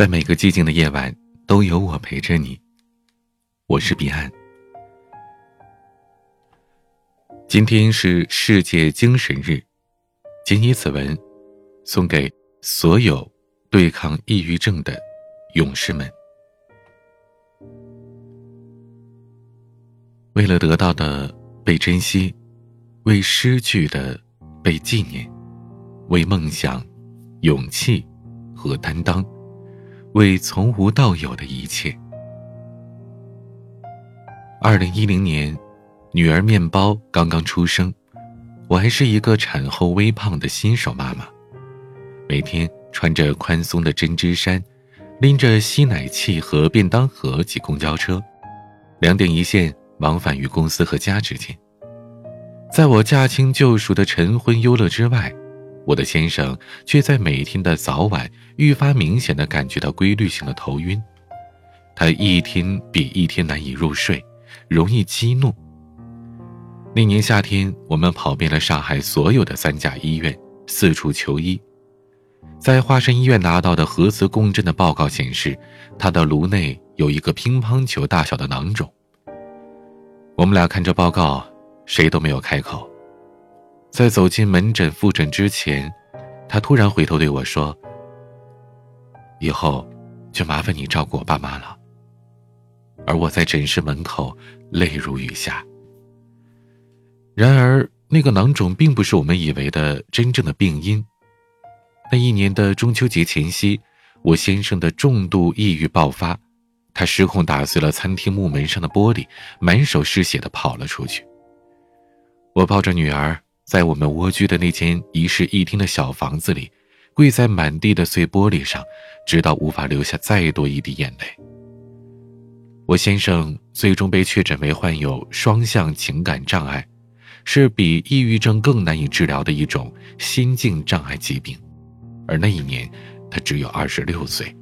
在每个寂静的夜晚，都有我陪着你。我是彼岸。今天是世界精神日，谨以此文，送给所有对抗抑郁症的勇士们。为了得到的被珍惜，为失去的被纪念，为梦想、勇气和担当。为从无到有的一切。二零一零年，女儿面包刚刚出生，我还是一个产后微胖的新手妈妈，每天穿着宽松的针织衫，拎着吸奶器和便当盒挤公交车，两点一线往返于公司和家之间。在我驾轻就熟的晨昏忧乐之外。我的先生却在每天的早晚愈发明显的感觉到规律性的头晕，他一天比一天难以入睡，容易激怒。那年夏天，我们跑遍了上海所有的三甲医院，四处求医。在华山医院拿到的核磁共振的报告显示，他的颅内有一个乒乓球大小的囊肿。我们俩看着报告，谁都没有开口。在走进门诊复诊之前，他突然回头对我说：“以后就麻烦你照顾我爸妈了。”而我在诊室门口泪如雨下。然而，那个囊肿并不是我们以为的真正的病因。那一年的中秋节前夕，我先生的重度抑郁爆发，他失控打碎了餐厅木门上的玻璃，满手是血的跑了出去。我抱着女儿。在我们蜗居的那间一室一厅的小房子里，跪在满地的碎玻璃上，直到无法流下再多一滴眼泪。我先生最终被确诊为患有双向情感障碍，是比抑郁症更难以治疗的一种心境障碍疾病，而那一年他只有二十六岁。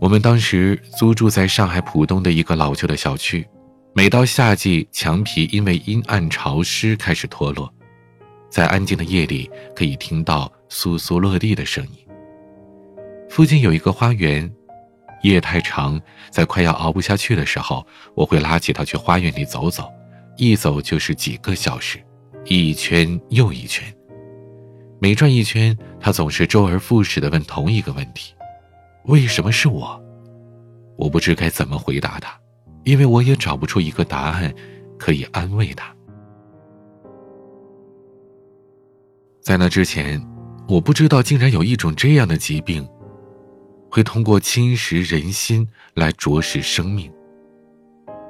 我们当时租住在上海浦东的一个老旧的小区。每到夏季，墙皮因为阴暗潮湿开始脱落，在安静的夜里可以听到簌簌落地的声音。附近有一个花园，夜太长，在快要熬不下去的时候，我会拉起他去花园里走走，一走就是几个小时，一圈又一圈。每转一圈，他总是周而复始地问同一个问题：“为什么是我？”我不知该怎么回答他。因为我也找不出一个答案，可以安慰他。在那之前，我不知道竟然有一种这样的疾病，会通过侵蚀人心来啄食生命。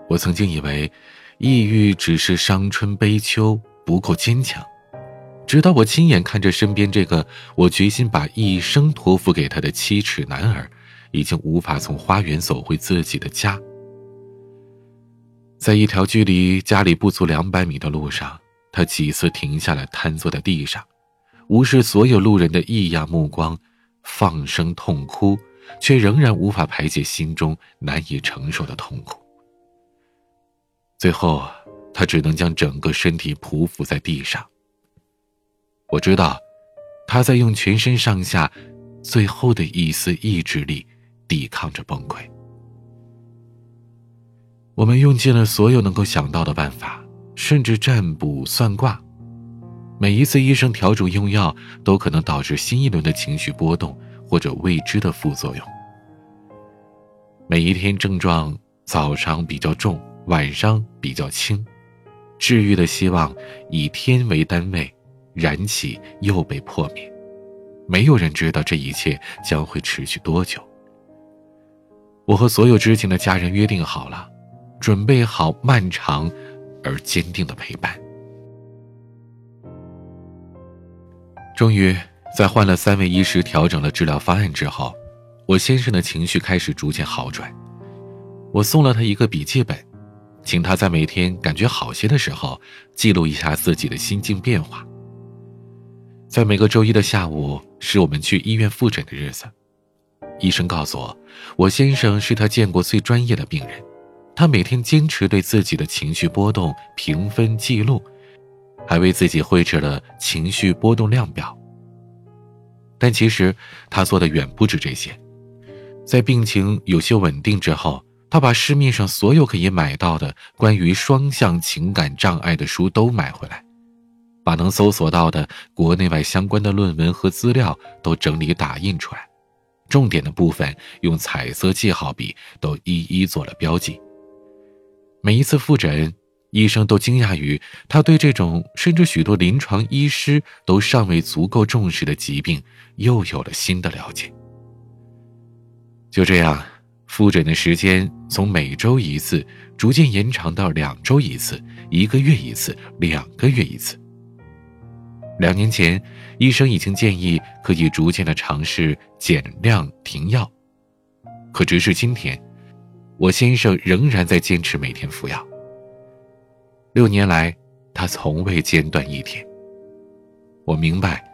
我曾经以为，抑郁只是伤春悲秋，不够坚强。直到我亲眼看着身边这个我决心把一生托付给他的七尺男儿，已经无法从花园走回自己的家。在一条距离家里不足两百米的路上，他几次停下来，瘫坐在地上，无视所有路人的异样目光，放声痛哭，却仍然无法排解心中难以承受的痛苦。最后，他只能将整个身体匍匐在地上。我知道，他在用全身上下最后的一丝意志力抵抗着崩溃。我们用尽了所有能够想到的办法，甚至占卜算卦。每一次医生调整用药，都可能导致新一轮的情绪波动或者未知的副作用。每一天症状早上比较重，晚上比较轻，治愈的希望以天为单位燃起又被破灭。没有人知道这一切将会持续多久。我和所有知情的家人约定好了。准备好漫长而坚定的陪伴。终于，在换了三位医师调整了治疗方案之后，我先生的情绪开始逐渐好转。我送了他一个笔记本，请他在每天感觉好些的时候记录一下自己的心境变化。在每个周一的下午，是我们去医院复诊的日子。医生告诉我，我先生是他见过最专业的病人。他每天坚持对自己的情绪波动评分记录，还为自己绘制了情绪波动量表。但其实他做的远不止这些。在病情有些稳定之后，他把市面上所有可以买到的关于双向情感障碍的书都买回来，把能搜索到的国内外相关的论文和资料都整理打印出来，重点的部分用彩色记号笔都一一做了标记。每一次复诊，医生都惊讶于他对这种甚至许多临床医师都尚未足够重视的疾病又有了新的了解。就这样，复诊的时间从每周一次逐渐延长到两周一次、一个月一次、两个月一次。两年前，医生已经建议可以逐渐的尝试减量停药，可直至今天，我先生仍然在坚持每天服药。六年来，他从未间断一天。我明白，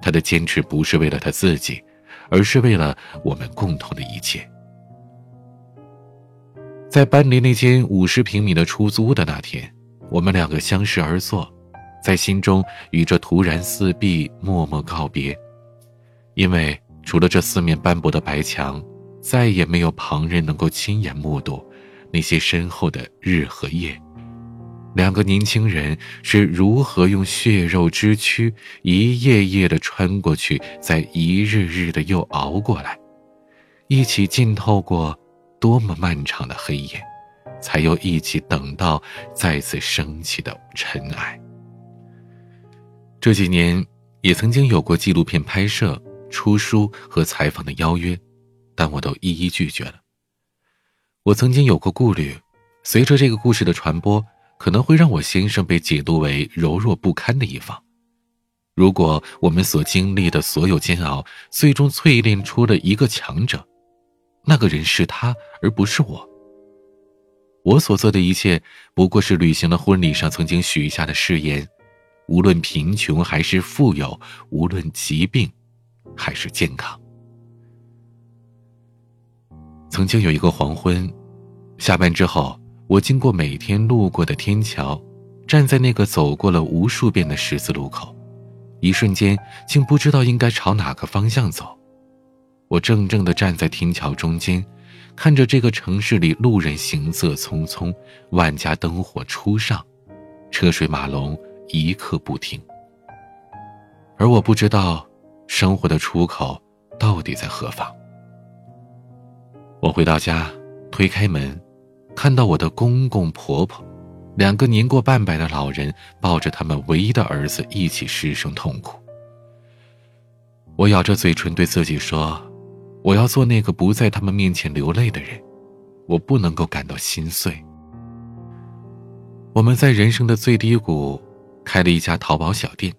他的坚持不是为了他自己。而是为了我们共同的一切。在搬离那间五十平米的出租的那天，我们两个相视而坐，在心中与这突然四壁默默告别。因为除了这四面斑驳的白墙，再也没有旁人能够亲眼目睹那些身后的日和夜。两个年轻人是如何用血肉之躯一页页的穿过去，再一日日的又熬过来，一起浸透过多么漫长的黑夜，才又一起等到再次升起的尘埃。这几年也曾经有过纪录片拍摄、出书和采访的邀约，但我都一一拒绝了。我曾经有过顾虑，随着这个故事的传播。可能会让我先生被解读为柔弱不堪的一方。如果我们所经历的所有煎熬，最终淬炼出了一个强者，那个人是他，而不是我。我所做的一切，不过是履行了婚礼上曾经许下的誓言：无论贫穷还是富有，无论疾病还是健康。曾经有一个黄昏，下班之后。我经过每天路过的天桥，站在那个走过了无数遍的十字路口，一瞬间竟不知道应该朝哪个方向走。我怔怔地站在天桥中间，看着这个城市里路人行色匆匆，万家灯火初上，车水马龙一刻不停。而我不知道，生活的出口到底在何方。我回到家，推开门。看到我的公公婆婆，两个年过半百的老人抱着他们唯一的儿子一起失声痛哭。我咬着嘴唇对自己说：“我要做那个不在他们面前流泪的人，我不能够感到心碎。”我们在人生的最低谷开了一家淘宝小店，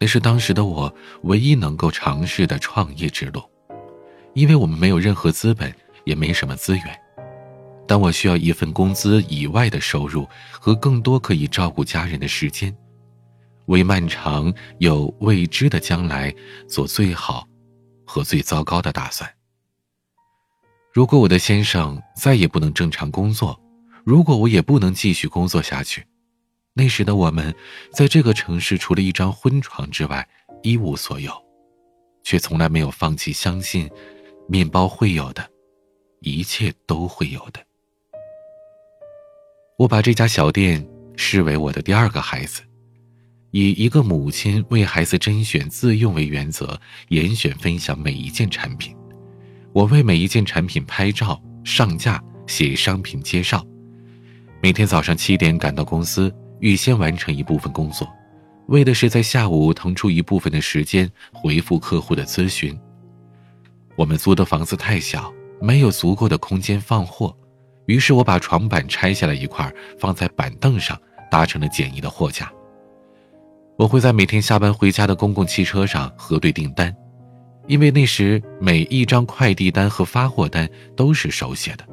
那是当时的我唯一能够尝试的创业之路，因为我们没有任何资本，也没什么资源。但我需要一份工资以外的收入和更多可以照顾家人的时间，为漫长又未知的将来做最好和最糟糕的打算。如果我的先生再也不能正常工作，如果我也不能继续工作下去，那时的我们在这个城市除了一张婚床之外一无所有，却从来没有放弃相信，面包会有的，一切都会有的。我把这家小店视为我的第二个孩子，以一个母亲为孩子甄选自用为原则，严选分享每一件产品。我为每一件产品拍照、上架、写商品介绍。每天早上七点赶到公司，预先完成一部分工作，为的是在下午腾出一部分的时间回复客户的咨询。我们租的房子太小，没有足够的空间放货。于是我把床板拆下来一块，放在板凳上，搭成了简易的货架。我会在每天下班回家的公共汽车上核对订单，因为那时每一张快递单和发货单都是手写的，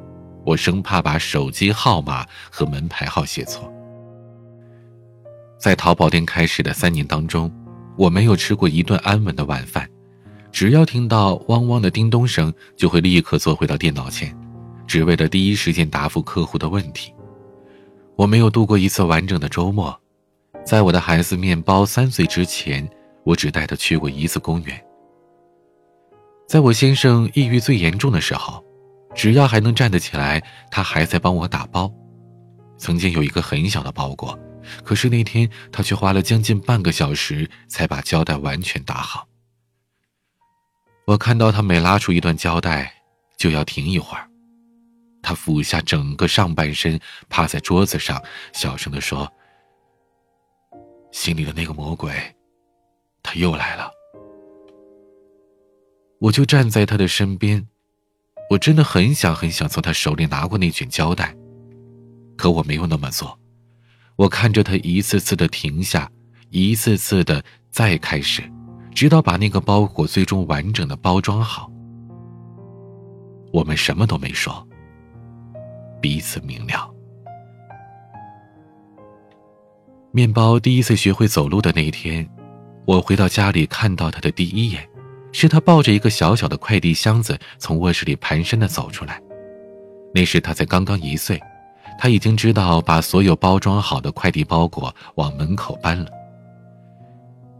我生怕把手机号码和门牌号写错。在淘宝店开始的三年当中，我没有吃过一顿安稳的晚饭，只要听到汪汪的叮咚声，就会立刻坐回到电脑前。只为了第一时间答复客户的问题，我没有度过一次完整的周末。在我的孩子面包三岁之前，我只带他去过一次公园，在我先生抑郁最严重的时候，只要还能站得起来，他还在帮我打包。曾经有一个很小的包裹，可是那天他却花了将近半个小时才把胶带完全打好。我看到他每拉出一段胶带，就要停一会儿。他俯下整个上半身，趴在桌子上，小声的说：“心里的那个魔鬼，他又来了。”我就站在他的身边，我真的很想很想从他手里拿过那卷胶带，可我没有那么做。我看着他一次次的停下，一次次的再开始，直到把那个包裹最终完整的包装好。我们什么都没说，彼此明了。面包第一次学会走路的那一天，我回到家里看到他的第一眼。是他抱着一个小小的快递箱子从卧室里蹒跚的走出来，那时他才刚刚一岁，他已经知道把所有包装好的快递包裹往门口搬了。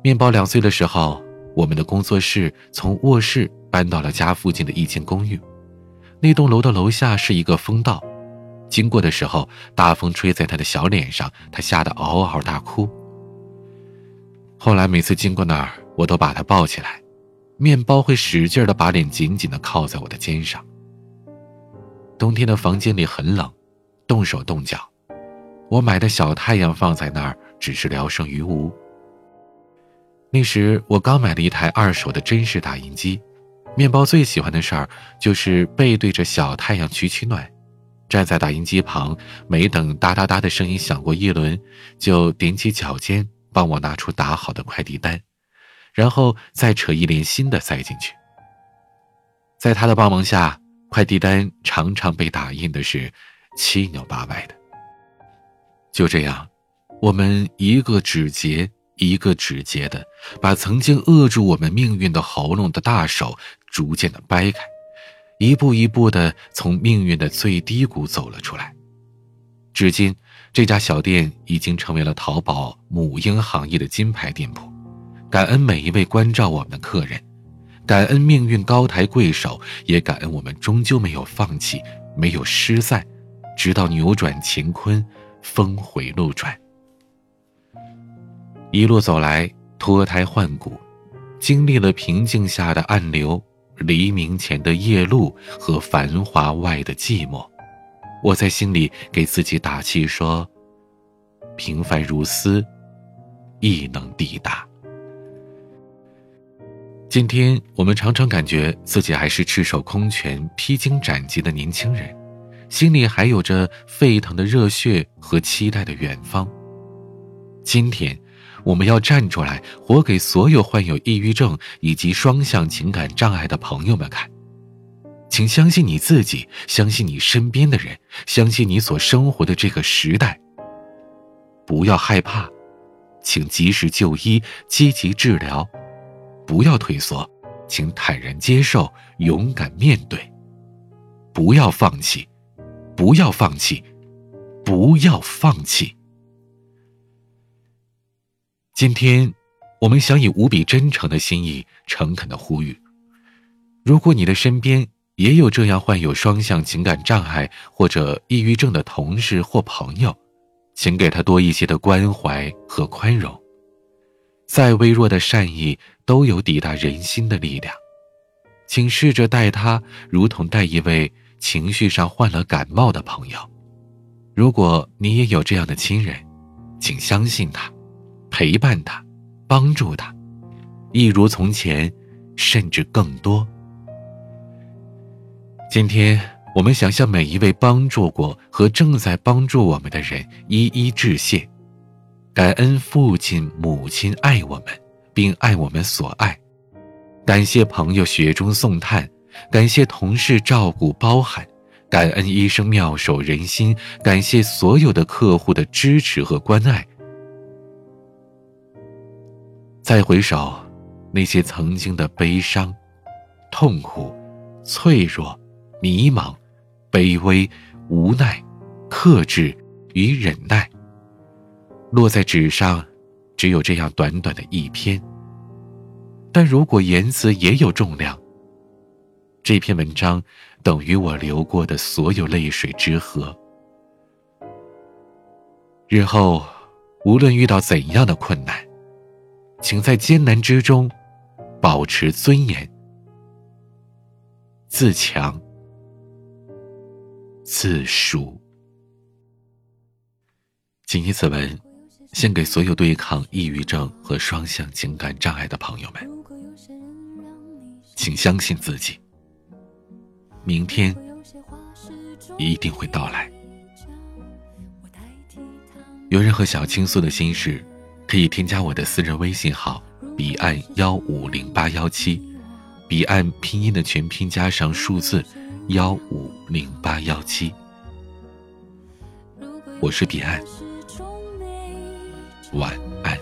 面包两岁的时候，我们的工作室从卧室搬到了家附近的一间公寓，那栋楼的楼下是一个风道，经过的时候，大风吹在他的小脸上，他吓得嗷嗷大哭。后来每次经过那儿，我都把他抱起来。面包会使劲的把脸紧紧的靠在我的肩上。冬天的房间里很冷，冻手冻脚，我买的小太阳放在那儿只是聊胜于无。那时我刚买了一台二手的真式打印机，面包最喜欢的事儿就是背对着小太阳取取暖，站在打印机旁，没等哒哒哒的声音响过一轮，就踮起脚尖帮我拿出打好的快递单。然后再扯一连新的塞进去。在他的帮忙下，快递单常常被打印的是七扭八歪的。就这样，我们一个指节一个指节的，把曾经扼住我们命运的喉咙的大手逐渐的掰开，一步一步的从命运的最低谷走了出来。至今，这家小店已经成为了淘宝母婴行业的金牌店铺。感恩每一位关照我们的客人，感恩命运高抬贵手，也感恩我们终究没有放弃，没有失散，直到扭转乾坤，峰回路转。一路走来，脱胎换骨，经历了平静下的暗流，黎明前的夜路和繁华外的寂寞，我在心里给自己打气说：平凡如斯，亦能抵达。今天我们常常感觉自己还是赤手空拳、披荆斩棘的年轻人，心里还有着沸腾的热血和期待的远方。今天，我们要站出来，活给所有患有抑郁症以及双向情感障碍的朋友们看。请相信你自己，相信你身边的人，相信你所生活的这个时代。不要害怕，请及时就医，积极治疗。不要退缩，请坦然接受，勇敢面对。不要放弃，不要放弃，不要放弃。今天，我们想以无比真诚的心意，诚恳的呼吁：如果你的身边也有这样患有双向情感障碍或者抑郁症的同事或朋友，请给他多一些的关怀和宽容。再微弱的善意都有抵达人心的力量，请试着待他如同待一位情绪上患了感冒的朋友。如果你也有这样的亲人，请相信他，陪伴他，帮助他，一如从前，甚至更多。今天，我们想向每一位帮助过和正在帮助我们的人一一致谢。感恩父亲母亲爱我们，并爱我们所爱；感谢朋友雪中送炭，感谢同事照顾包涵；感恩医生妙手仁心，感谢所有的客户的支持和关爱。再回首，那些曾经的悲伤、痛苦、脆弱、迷茫、卑微、无奈、克制与忍耐。落在纸上，只有这样短短的一篇。但如果言辞也有重量，这篇文章等于我流过的所有泪水之河。日后，无论遇到怎样的困难，请在艰难之中保持尊严，自强自赎。谨以此文，献给所有对抗抑郁症和双向情感障碍的朋友们。请相信自己，明天一定会到来。有任何想倾诉的心事，可以添加我的私人微信号“彼岸幺五零八幺七”，彼岸拼音的全拼加上数字幺五零八幺七。我是彼岸，晚安。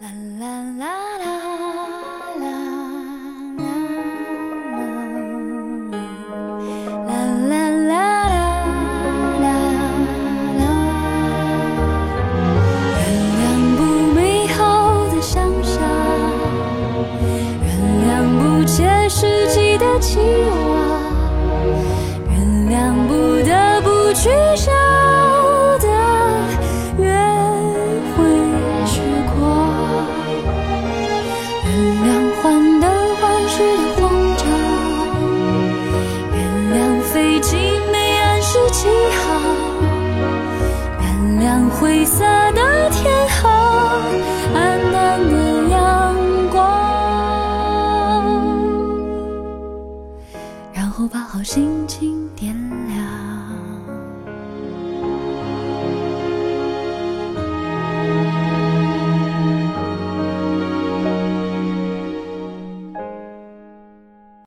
啦啦啦啦